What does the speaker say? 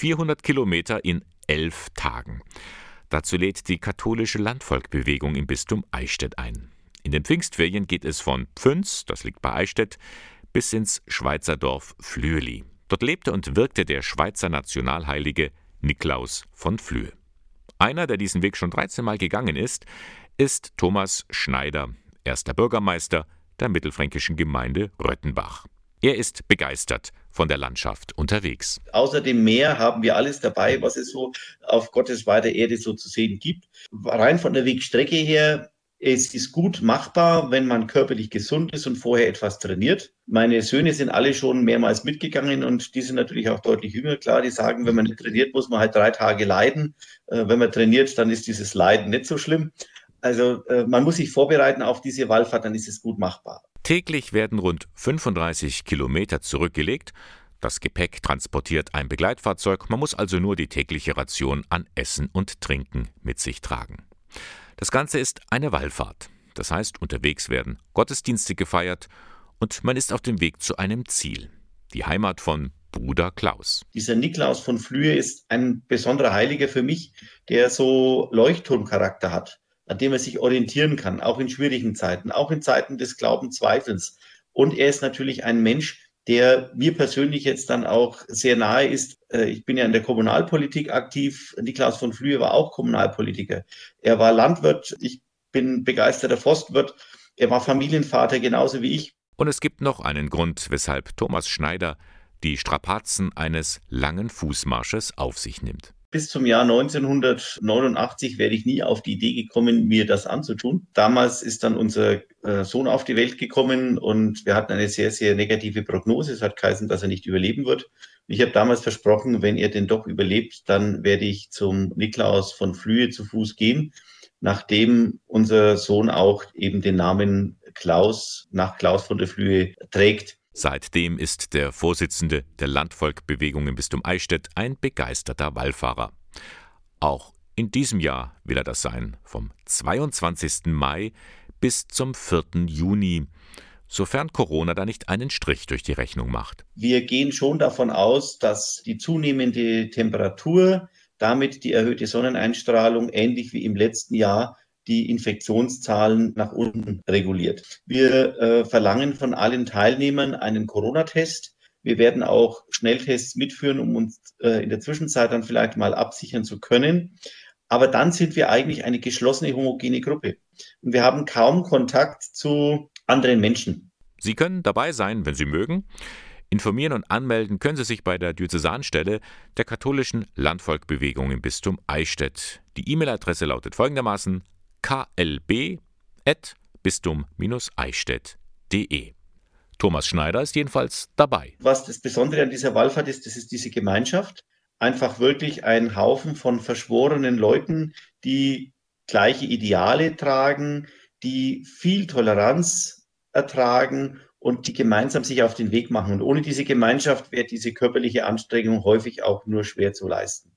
400 Kilometer in elf Tagen. Dazu lädt die katholische Landvolkbewegung im Bistum Eichstätt ein. In den Pfingstferien geht es von Pfünz, das liegt bei Eichstätt, bis ins Schweizer Dorf Flüeli. Dort lebte und wirkte der Schweizer Nationalheilige Niklaus von Flüe. Einer, der diesen Weg schon 13 Mal gegangen ist, ist Thomas Schneider, erster Bürgermeister der mittelfränkischen Gemeinde Röttenbach. Er ist begeistert von der Landschaft unterwegs. Außer dem Meer haben wir alles dabei, was es so auf Gottes weiter Erde so zu sehen gibt. Rein von der Wegstrecke her es ist gut machbar, wenn man körperlich gesund ist und vorher etwas trainiert. Meine Söhne sind alle schon mehrmals mitgegangen und die sind natürlich auch deutlich jünger. Klar, die sagen, wenn man nicht trainiert, muss man halt drei Tage leiden. Äh, wenn man trainiert, dann ist dieses Leiden nicht so schlimm. Also äh, man muss sich vorbereiten auf diese Wallfahrt, dann ist es gut machbar. Täglich werden rund 35 Kilometer zurückgelegt. Das Gepäck transportiert ein Begleitfahrzeug. Man muss also nur die tägliche Ration an Essen und Trinken mit sich tragen. Das Ganze ist eine Wallfahrt. Das heißt, unterwegs werden Gottesdienste gefeiert und man ist auf dem Weg zu einem Ziel. Die Heimat von Bruder Klaus. Dieser Niklaus von Flühe ist ein besonderer Heiliger für mich, der so Leuchtturmcharakter hat, an dem er sich orientieren kann, auch in schwierigen Zeiten, auch in Zeiten des Glaubenszweifels. Und er ist natürlich ein Mensch, der mir persönlich jetzt dann auch sehr nahe ist. Äh, ich bin ja in der Kommunalpolitik aktiv. Niklaus von Flühe war auch Kommunalpolitiker. Er war Landwirt. Ich bin begeisterter Forstwirt. Er war Familienvater genauso wie ich. Und es gibt noch einen Grund, weshalb Thomas Schneider die Strapazen eines langen Fußmarsches auf sich nimmt. Bis zum Jahr 1989 wäre ich nie auf die Idee gekommen, mir das anzutun. Damals ist dann unser äh, Sohn auf die Welt gekommen und wir hatten eine sehr, sehr negative Prognose. Es hat geheißen, dass er nicht überleben wird. Ich habe damals versprochen, wenn er denn doch überlebt, dann werde ich zum Niklaus von Flühe zu Fuß gehen, nachdem unser Sohn auch eben den Namen Klaus nach Klaus von der Flühe trägt. Seitdem ist der Vorsitzende der Landvolkbewegung im Bistum Eichstätt ein begeisterter Wallfahrer. Auch in diesem Jahr will er das sein, vom 22. Mai bis zum 4. Juni, sofern Corona da nicht einen Strich durch die Rechnung macht. Wir gehen schon davon aus, dass die zunehmende Temperatur, damit die erhöhte Sonneneinstrahlung, ähnlich wie im letzten Jahr, die Infektionszahlen nach unten reguliert. Wir äh, verlangen von allen Teilnehmern einen Corona-Test. Wir werden auch Schnelltests mitführen, um uns äh, in der Zwischenzeit dann vielleicht mal absichern zu können. Aber dann sind wir eigentlich eine geschlossene homogene Gruppe. Und wir haben kaum Kontakt zu anderen Menschen. Sie können dabei sein, wenn Sie mögen. Informieren und anmelden können Sie sich bei der Diözesanstelle der katholischen Landvolkbewegung im Bistum Eichstätt. Die E-Mail-Adresse lautet folgendermaßen klb.bistum-eichstätt.de. Thomas Schneider ist jedenfalls dabei. Was das Besondere an dieser Wallfahrt ist, das ist diese Gemeinschaft. Einfach wirklich ein Haufen von verschworenen Leuten, die gleiche Ideale tragen, die viel Toleranz ertragen und die gemeinsam sich auf den Weg machen. Und ohne diese Gemeinschaft wäre diese körperliche Anstrengung häufig auch nur schwer zu leisten.